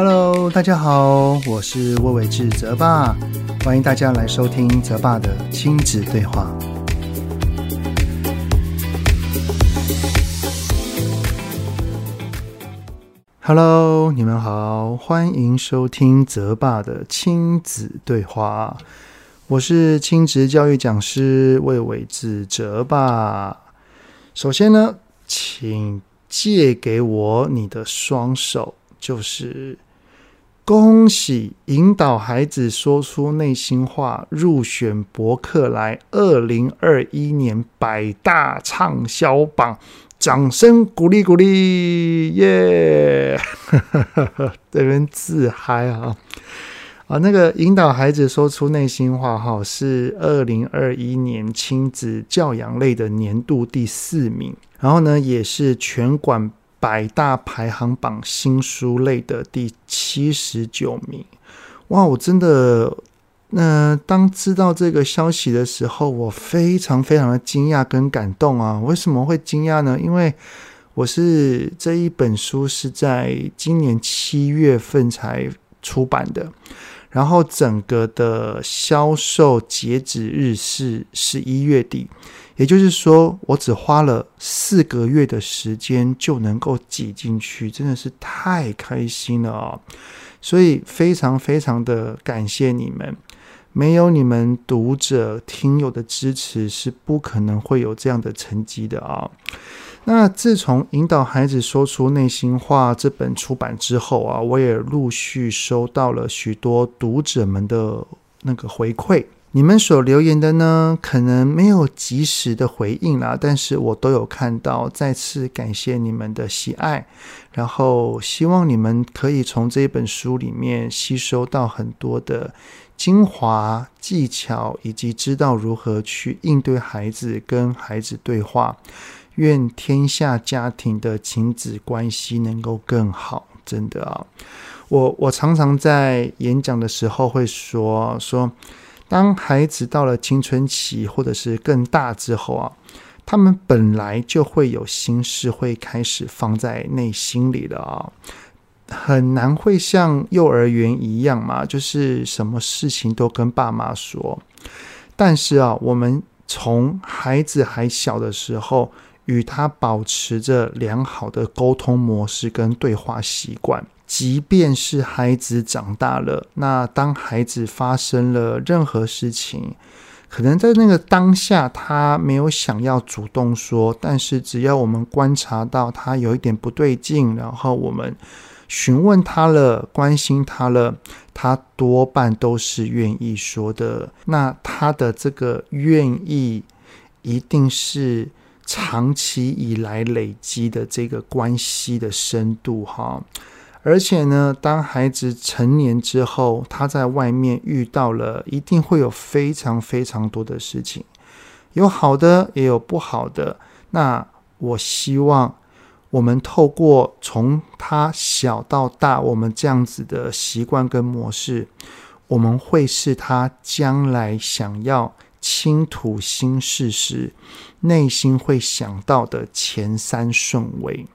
Hello，大家好，我是魏玮志泽爸，欢迎大家来收听泽爸的亲子对话。Hello，你们好，欢迎收听泽爸的亲子对话。我是亲职教育讲师魏玮志泽爸。首先呢，请借给我你的双手，就是恭喜引导孩子说出内心话入选博客来二零二一年百大畅销榜。掌声鼓励鼓励，耶！这边自嗨啊啊！那个引导孩子说出内心话，哈，是二零二一年亲子教养类的年度第四名，然后呢，也是全馆百大排行榜新书类的第七十九名。哇，我真的。那当知道这个消息的时候，我非常非常的惊讶跟感动啊！为什么会惊讶呢？因为我是这一本书是在今年七月份才出版的，然后整个的销售截止日是十一月底，也就是说，我只花了四个月的时间就能够挤进去，真的是太开心了啊！所以非常非常的感谢你们。没有你们读者、听友的支持，是不可能会有这样的成绩的啊！那自从引导孩子说出内心话这本出版之后啊，我也陆续收到了许多读者们的那个回馈。你们所留言的呢，可能没有及时的回应啦，但是我都有看到，再次感谢你们的喜爱，然后希望你们可以从这本书里面吸收到很多的。精华技巧，以及知道如何去应对孩子，跟孩子对话。愿天下家庭的亲子关系能够更好。真的啊，我我常常在演讲的时候会说说，当孩子到了青春期或者是更大之后啊，他们本来就会有心事会开始放在内心里了啊。很难会像幼儿园一样嘛，就是什么事情都跟爸妈说。但是啊，我们从孩子还小的时候，与他保持着良好的沟通模式跟对话习惯，即便是孩子长大了，那当孩子发生了任何事情，可能在那个当下他没有想要主动说，但是只要我们观察到他有一点不对劲，然后我们。询问他了，关心他了，他多半都是愿意说的。那他的这个愿意，一定是长期以来累积的这个关系的深度哈。而且呢，当孩子成年之后，他在外面遇到了，一定会有非常非常多的事情，有好的，也有不好的。那我希望。我们透过从他小到大，我们这样子的习惯跟模式，我们会是他将来想要倾吐心事时，内心会想到的前三顺位。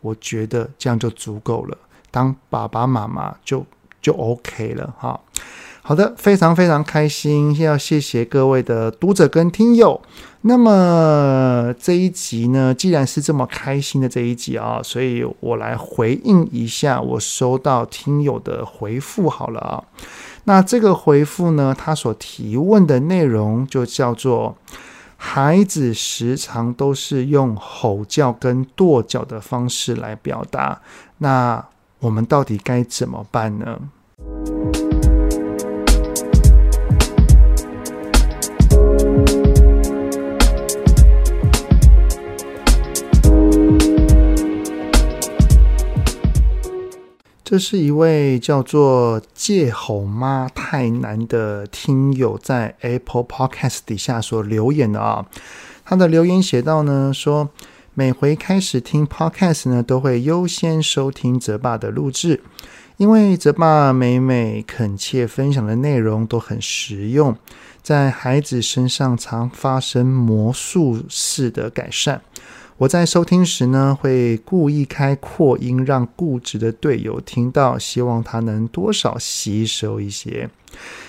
我觉得这样就足够了，当爸爸妈妈就就 OK 了哈。好的，非常非常开心，要谢谢各位的读者跟听友。那么这一集呢，既然是这么开心的这一集啊，所以我来回应一下我收到听友的回复好了啊。那这个回复呢，他所提问的内容就叫做：孩子时常都是用吼叫跟跺脚的方式来表达，那我们到底该怎么办呢？这是一位叫做“戒吼妈太难”的听友在 Apple Podcast 底下所留言的啊。他的留言写道呢，说每回开始听 Podcast 呢，都会优先收听泽爸的录制，因为泽爸每每恳切分享的内容都很实用，在孩子身上常发生魔术式的改善。我在收听时呢，会故意开扩音，让固执的队友听到，希望他能多少吸收一些。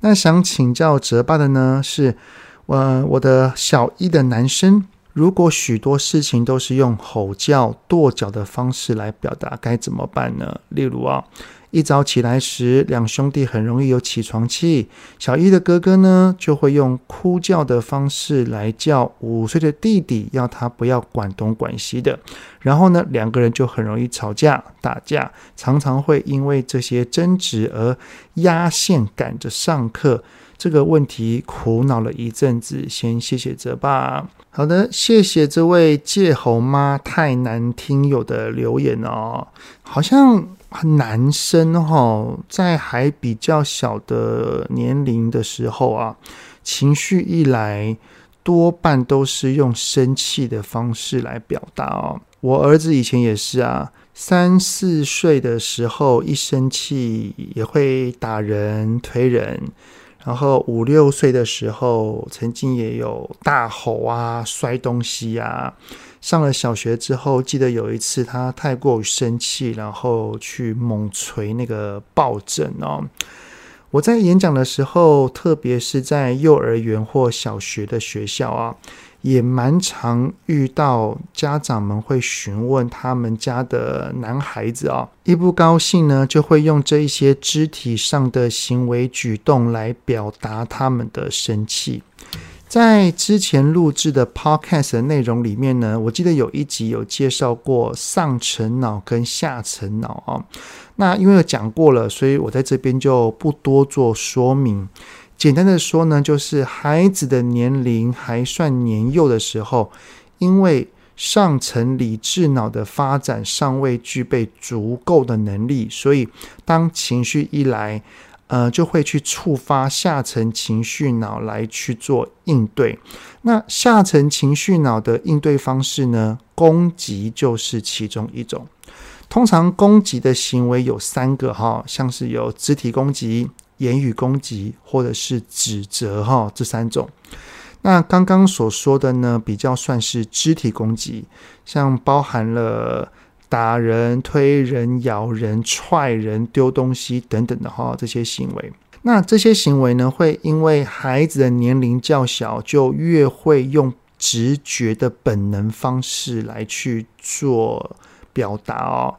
那想请教泽爸的呢，是，呃，我的小一的男生，如果许多事情都是用吼叫、跺脚的方式来表达，该怎么办呢？例如啊。一早起来时，两兄弟很容易有起床气。小一的哥哥呢，就会用哭叫的方式来叫五岁的弟弟，要他不要管东管西的。然后呢，两个人就很容易吵架打架，常常会因为这些争执而压线赶着上课。这个问题苦恼了一阵子，先谢谢泽爸。好的，谢谢这位借猴妈太难听友的留言哦，好像。男生哈，在还比较小的年龄的时候啊，情绪一来，多半都是用生气的方式来表达哦。我儿子以前也是啊，三四岁的时候一生气也会打人、推人，然后五六岁的时候曾经也有大吼啊、摔东西啊。上了小学之后，记得有一次他太过于生气，然后去猛捶那个抱枕哦。我在演讲的时候，特别是在幼儿园或小学的学校啊，也蛮常遇到家长们会询问他们家的男孩子啊，一不高兴呢，就会用这一些肢体上的行为举动来表达他们的生气。在之前录制的 podcast 的内容里面呢，我记得有一集有介绍过上层脑跟下层脑啊。那因为有讲过了，所以我在这边就不多做说明。简单的说呢，就是孩子的年龄还算年幼的时候，因为上层理智脑的发展尚未具备足够的能力，所以当情绪一来，呃，就会去触发下层情绪脑来去做应对。那下层情绪脑的应对方式呢？攻击就是其中一种。通常攻击的行为有三个哈，像是有肢体攻击、言语攻击或者是指责哈，这三种。那刚刚所说的呢，比较算是肢体攻击，像包含了。打人、推人、咬人、踹人、丢东西等等的哈，这些行为，那这些行为呢，会因为孩子的年龄较小，就越会用直觉的本能方式来去做表达哦。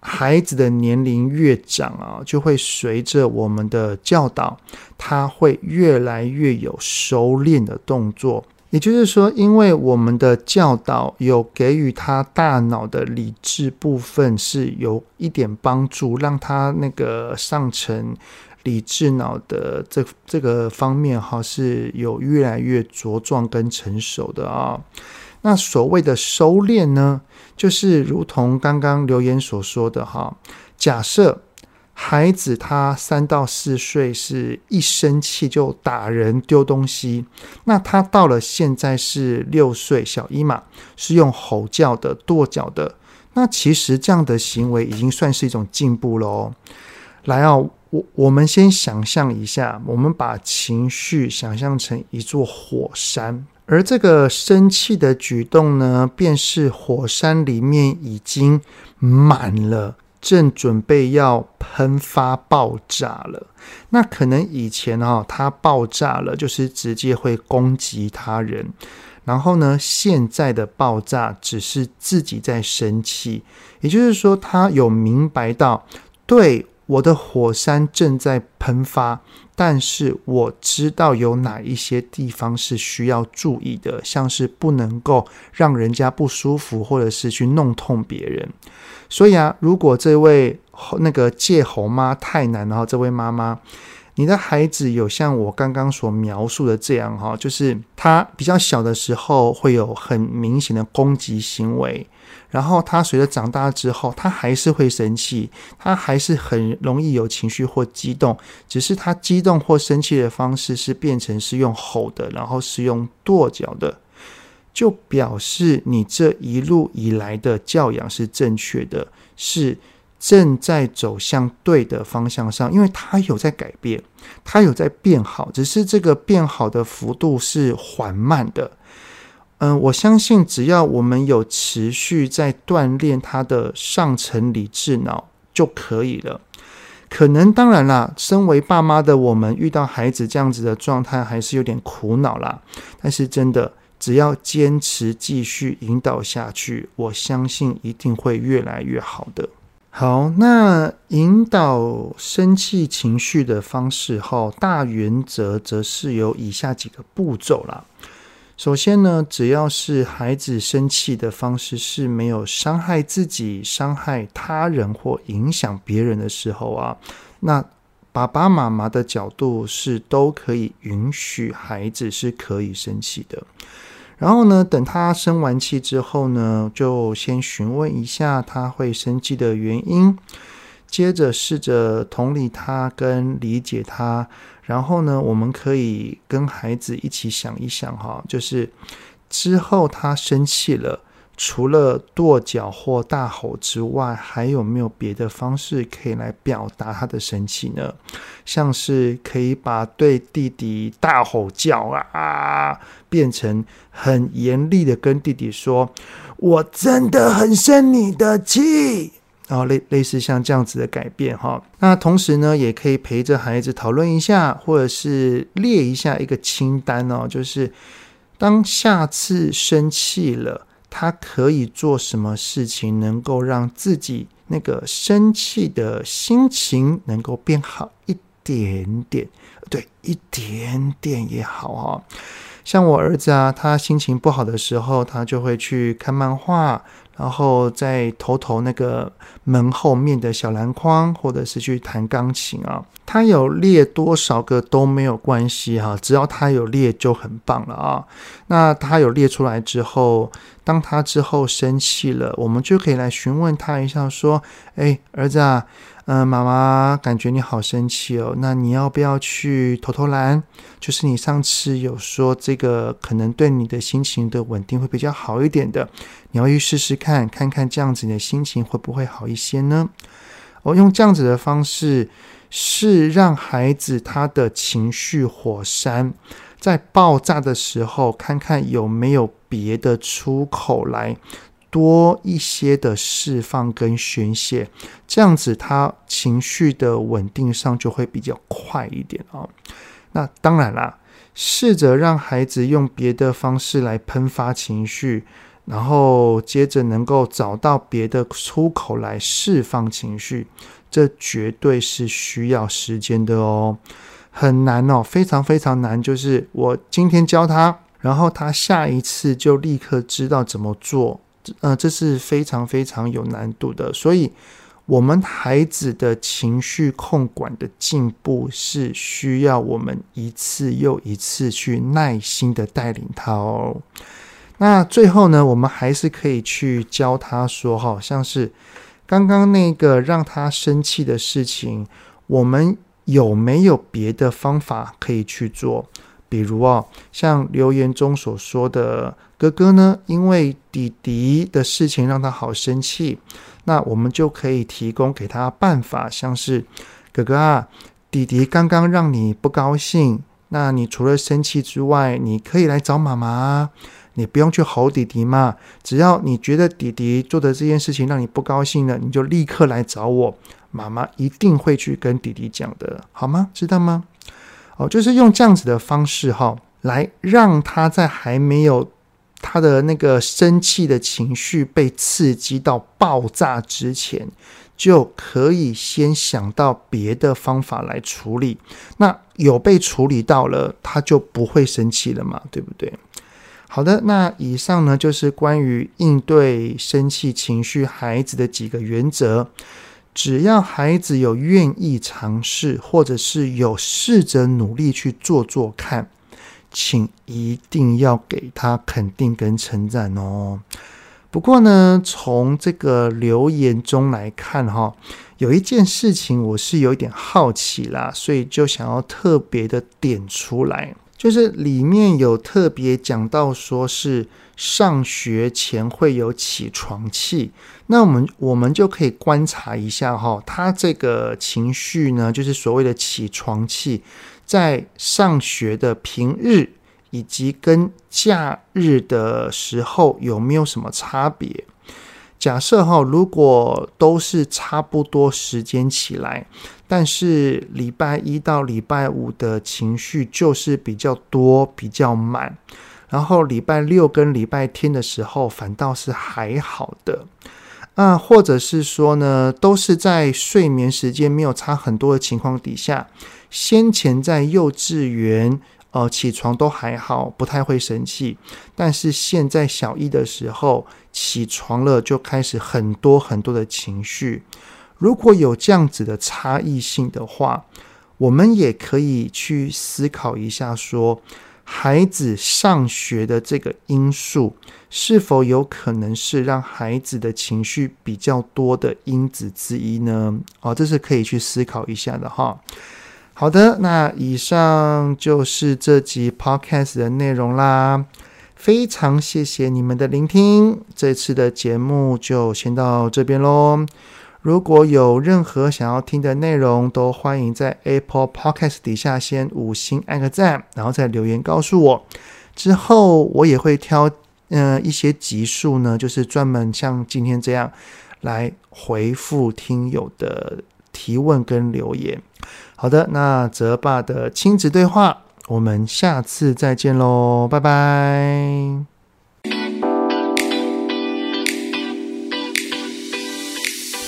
孩子的年龄越长啊，就会随着我们的教导，他会越来越有收敛的动作。也就是说，因为我们的教导有给予他大脑的理智部分是有一点帮助，让他那个上层理智脑的这这个方面哈是有越来越茁壮跟成熟的啊。那所谓的收敛呢，就是如同刚刚留言所说的哈，假设。孩子他三到四岁是一生气就打人丢东西，那他到了现在是六岁小一嘛，是用吼叫的跺脚的，那其实这样的行为已经算是一种进步了哦。来哦，我我们先想象一下，我们把情绪想象成一座火山，而这个生气的举动呢，便是火山里面已经满了。正准备要喷发爆炸了，那可能以前哈、哦，它爆炸了，就是直接会攻击他人。然后呢，现在的爆炸只是自己在生气，也就是说，他有明白到，对，我的火山正在喷发，但是我知道有哪一些地方是需要注意的，像是不能够让人家不舒服，或者是去弄痛别人。所以啊，如果这位那个借猴妈太难，然后这位妈妈，你的孩子有像我刚刚所描述的这样哈，就是他比较小的时候会有很明显的攻击行为，然后他随着长大之后，他还是会生气，他还是很容易有情绪或激动，只是他激动或生气的方式是变成是用吼的，然后是用跺脚的。就表示你这一路以来的教养是正确的，是正在走向对的方向上，因为他有在改变，他有在变好，只是这个变好的幅度是缓慢的。嗯，我相信只要我们有持续在锻炼他的上层理智脑就可以了。可能当然啦，身为爸妈的我们遇到孩子这样子的状态，还是有点苦恼啦。但是真的，只要坚持继续引导下去，我相信一定会越来越好的。好，那引导生气情绪的方式后，大原则则是有以下几个步骤啦。首先呢，只要是孩子生气的方式是没有伤害自己、伤害他人或影响别人的时候啊，那爸爸妈妈的角度是都可以允许孩子是可以生气的。然后呢，等他生完气之后呢，就先询问一下他会生气的原因。接着试着同理他跟理解他，然后呢，我们可以跟孩子一起想一想哈，就是之后他生气了，除了跺脚或大吼之外，还有没有别的方式可以来表达他的生气呢？像是可以把对弟弟大吼叫啊啊，变成很严厉的跟弟弟说：“我真的很生你的气。”然后类类似像这样子的改变哈，那同时呢，也可以陪着孩子讨论一下，或者是列一下一个清单哦，就是当下次生气了，他可以做什么事情，能够让自己那个生气的心情能够变好一点点，对，一点点也好哈。像我儿子啊，他心情不好的时候，他就会去看漫画。然后再投投那个门后面的小篮筐，或者是去弹钢琴啊。他有列多少个都没有关系哈，只要他有列就很棒了啊。那他有列出来之后，当他之后生气了，我们就可以来询问他一下，说：“哎，儿子啊。”嗯，妈妈感觉你好生气哦，那你要不要去投投篮？就是你上次有说这个可能对你的心情的稳定会比较好一点的，你要去试试看，看看看这样子你的心情会不会好一些呢？我用这样子的方式，是让孩子他的情绪火山在爆炸的时候，看看有没有别的出口来。多一些的释放跟宣泄，这样子他情绪的稳定上就会比较快一点哦。那当然啦，试着让孩子用别的方式来喷发情绪，然后接着能够找到别的出口来释放情绪，这绝对是需要时间的哦，很难哦，非常非常难。就是我今天教他，然后他下一次就立刻知道怎么做。呃，这是非常非常有难度的，所以我们孩子的情绪控管的进步是需要我们一次又一次去耐心的带领他哦。那最后呢，我们还是可以去教他说，好像是刚刚那个让他生气的事情，我们有没有别的方法可以去做？比如哦，像留言中所说的。哥哥呢，因为弟弟的事情让他好生气，那我们就可以提供给他办法，像是哥哥啊，弟弟刚刚让你不高兴，那你除了生气之外，你可以来找妈妈，你不用去吼弟弟嘛，只要你觉得弟弟做的这件事情让你不高兴了，你就立刻来找我，妈妈一定会去跟弟弟讲的，好吗？知道吗？哦，就是用这样子的方式哈，来让他在还没有。他的那个生气的情绪被刺激到爆炸之前，就可以先想到别的方法来处理。那有被处理到了，他就不会生气了嘛，对不对？好的，那以上呢，就是关于应对生气情绪孩子的几个原则。只要孩子有愿意尝试，或者是有试着努力去做做看。请一定要给他肯定跟称赞哦。不过呢，从这个留言中来看，哈，有一件事情我是有一点好奇啦，所以就想要特别的点出来，就是里面有特别讲到，说是上学前会有起床气，那我们我们就可以观察一下哈，他这个情绪呢，就是所谓的起床气。在上学的平日以及跟假日的时候有没有什么差别？假设哈，如果都是差不多时间起来，但是礼拜一到礼拜五的情绪就是比较多、比较满，然后礼拜六跟礼拜天的时候反倒是还好的。啊，或者是说呢，都是在睡眠时间没有差很多的情况底下，先前在幼稚园，呃，起床都还好，不太会生气，但是现在小一的时候起床了，就开始很多很多的情绪。如果有这样子的差异性的话，我们也可以去思考一下说。孩子上学的这个因素，是否有可能是让孩子的情绪比较多的因子之一呢？哦，这是可以去思考一下的哈。好的，那以上就是这集 Podcast 的内容啦。非常谢谢你们的聆听，这次的节目就先到这边喽。如果有任何想要听的内容，都欢迎在 Apple Podcast 底下先五星按个赞，然后再留言告诉我。之后我也会挑呃一些集数呢，就是专门像今天这样来回复听友的提问跟留言。好的，那泽爸的亲子对话，我们下次再见喽，拜拜。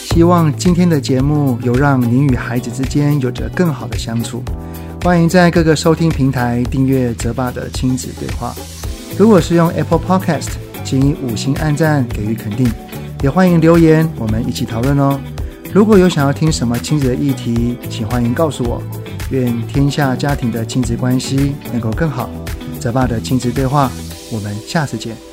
希望今天的节目有让您与孩子之间有着更好的相处。欢迎在各个收听平台订阅泽爸的亲子对话。如果是用 Apple Podcast，请以五星按赞给予肯定，也欢迎留言，我们一起讨论哦。如果有想要听什么亲子的议题，请欢迎告诉我。愿天下家庭的亲子关系能够更好。泽爸的亲子对话，我们下次见。